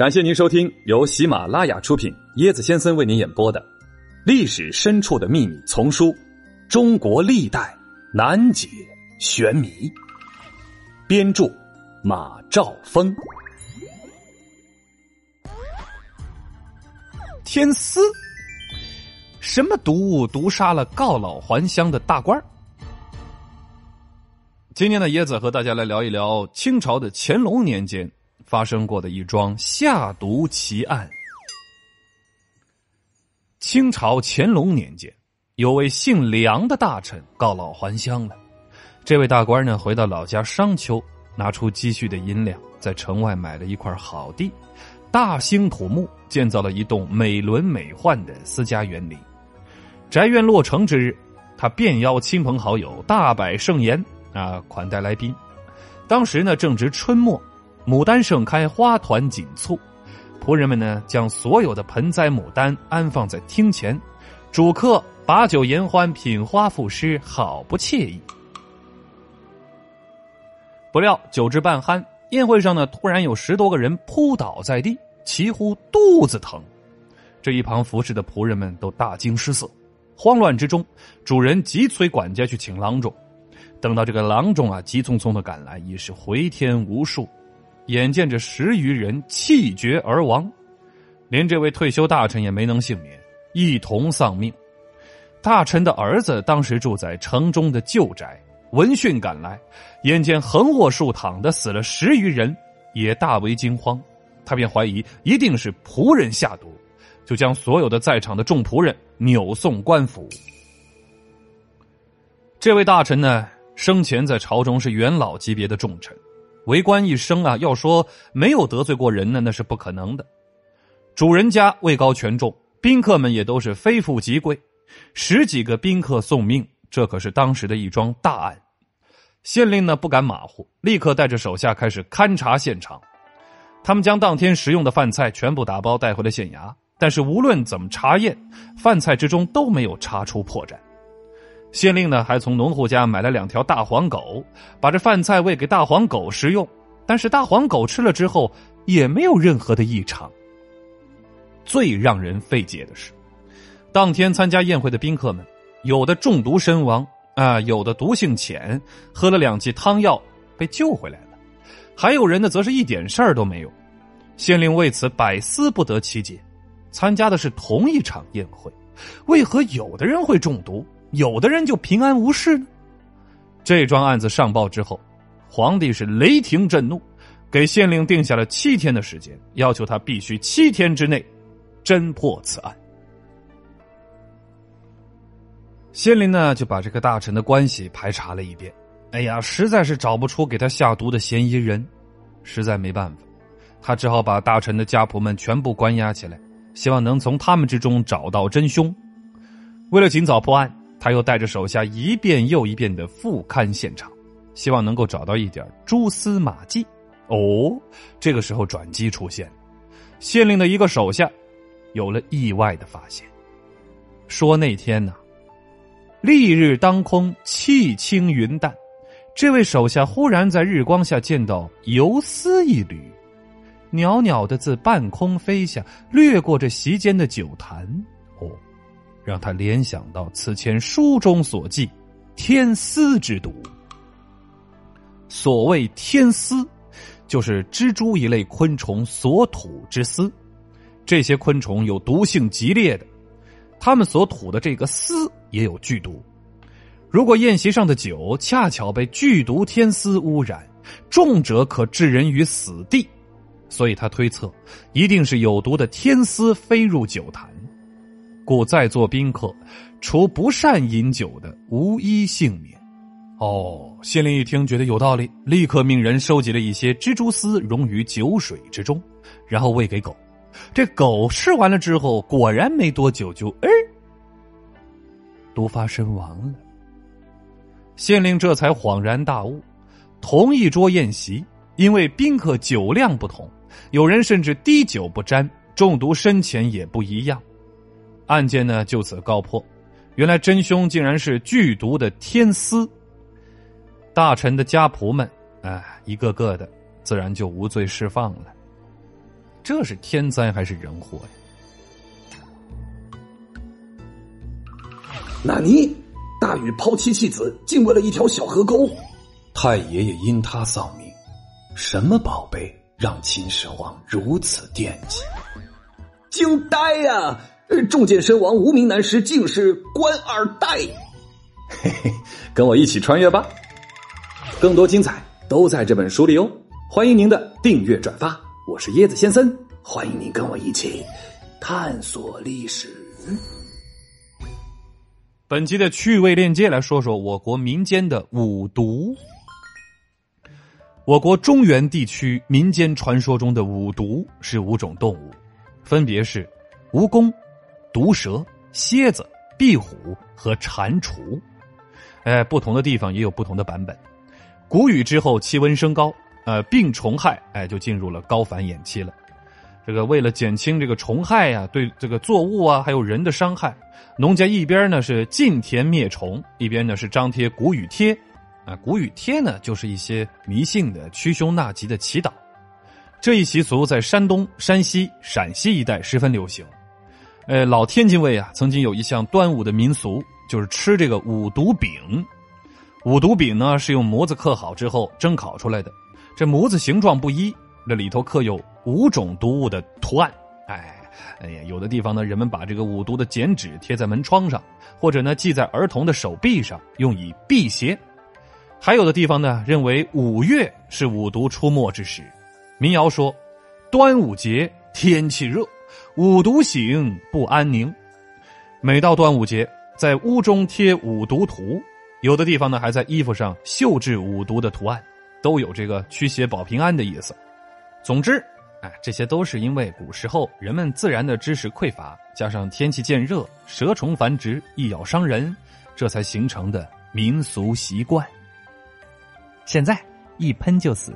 感谢您收听由喜马拉雅出品、椰子先生为您演播的《历史深处的秘密》丛书《中国历代难解玄谜》，编著马兆峰。天丝，什么毒物毒杀了告老还乡的大官？今天的椰子和大家来聊一聊清朝的乾隆年间发生过的一桩下毒奇案。清朝乾隆年间，有位姓梁的大臣告老还乡了。这位大官呢，回到老家商丘，拿出积蓄的银两，在城外买了一块好地，大兴土木，建造了一栋美轮美奂的私家园林。宅院落成之日，他便邀亲朋好友，大摆盛筵。啊，款待来宾。当时呢，正值春末，牡丹盛开，花团锦簇。仆人们呢，将所有的盆栽牡丹安放在厅前，主客把酒言欢，品花赋诗，好不惬意。不料酒至半酣，宴会上呢，突然有十多个人扑倒在地，齐呼肚子疼。这一旁服侍的仆人们都大惊失色，慌乱之中，主人急催管家去请郎中。等到这个郎中啊，急匆匆的赶来，已是回天无术。眼见着十余人气绝而亡，连这位退休大臣也没能幸免，一同丧命。大臣的儿子当时住在城中的旧宅，闻讯赶来，眼见横卧竖躺的死了十余人，也大为惊慌。他便怀疑一定是仆人下毒，就将所有的在场的众仆人扭送官府。这位大臣呢？生前在朝中是元老级别的重臣，为官一生啊，要说没有得罪过人呢，那是不可能的。主人家位高权重，宾客们也都是非富即贵，十几个宾客送命，这可是当时的一桩大案。县令呢不敢马虎，立刻带着手下开始勘察现场。他们将当天食用的饭菜全部打包带回了县衙，但是无论怎么查验，饭菜之中都没有查出破绽。县令呢，还从农户家买了两条大黄狗，把这饭菜喂给大黄狗食用。但是大黄狗吃了之后，也没有任何的异常。最让人费解的是，当天参加宴会的宾客们，有的中毒身亡啊，有的毒性浅，喝了两剂汤药被救回来了，还有人呢，则是一点事儿都没有。县令为此百思不得其解：参加的是同一场宴会，为何有的人会中毒？有的人就平安无事呢。这桩案子上报之后，皇帝是雷霆震怒，给县令定下了七天的时间，要求他必须七天之内侦破此案。县令呢就把这个大臣的关系排查了一遍，哎呀，实在是找不出给他下毒的嫌疑人，实在没办法，他只好把大臣的家仆们全部关押起来，希望能从他们之中找到真凶。为了尽早破案。他又带着手下一遍又一遍的复勘现场，希望能够找到一点蛛丝马迹。哦，这个时候转机出现，县令的一个手下有了意外的发现。说那天呢，丽日当空，气清云淡，这位手下忽然在日光下见到游丝一缕，袅袅的自半空飞下，掠过这席间的酒坛。哦。让他联想到此前书中所记天丝之毒。所谓天丝，就是蜘蛛一类昆虫所吐之丝。这些昆虫有毒性极烈的，它们所吐的这个丝也有剧毒。如果宴席上的酒恰巧被剧毒天丝污染，重者可致人于死地。所以他推测，一定是有毒的天丝飞入酒坛。故在座宾客，除不善饮酒的，无一幸免。哦，县令一听觉得有道理，立刻命人收集了一些蜘蛛丝，溶于酒水之中，然后喂给狗。这狗吃完了之后，果然没多久就哎，毒发身亡了。县令这才恍然大悟，同一桌宴席，因为宾客酒量不同，有人甚至滴酒不沾，中毒深浅也不一样。案件呢就此告破，原来真凶竟然是剧毒的天丝。大臣的家仆们，哎，一个个的自然就无罪释放了。这是天灾还是人祸呀？纳尼？大禹抛妻弃子，竟为了一条小河沟？太爷爷因他丧命，什么宝贝让秦始皇如此惦记？惊呆呀！中箭身亡无名男尸，竟是官二代。嘿嘿，跟我一起穿越吧！更多精彩都在这本书里哦！欢迎您的订阅转发，我是椰子先生，欢迎您跟我一起探索历史。本集的趣味链接来说说我国民间的五毒。我国中原地区民间传说中的五毒是五种动物，分别是蜈蚣、毒蛇、蝎子、壁虎和蟾蜍。哎，不同的地方也有不同的版本。谷雨之后，气温升高，呃，病虫害哎就进入了高繁衍期了。这个为了减轻这个虫害呀，对这个作物啊还有人的伤害，农家一边呢是禁田灭虫，一边呢是张贴谷雨贴。啊，谷雨贴呢就是一些迷信的驱凶纳吉的祈祷。这一习俗在山东、山西、陕西一带十分流行。呃，老天津卫啊曾经有一项端午的民俗，就是吃这个五毒饼。五毒饼呢是用模子刻好之后蒸烤出来的，这模子形状不一，这里头刻有。五种毒物的图案，哎，哎呀，有的地方呢，人们把这个五毒的剪纸贴在门窗上，或者呢系在儿童的手臂上，用以辟邪；还有的地方呢，认为五月是五毒出没之时。民谣说：“端午节天气热，五毒醒不安宁。”每到端午节，在屋中贴五毒图，有的地方呢，还在衣服上绣制五毒的图案，都有这个驱邪保平安的意思。总之。哎，这些都是因为古时候人们自然的知识匮乏，加上天气渐热，蛇虫繁殖，易咬伤人，这才形成的民俗习惯。现在一喷就死。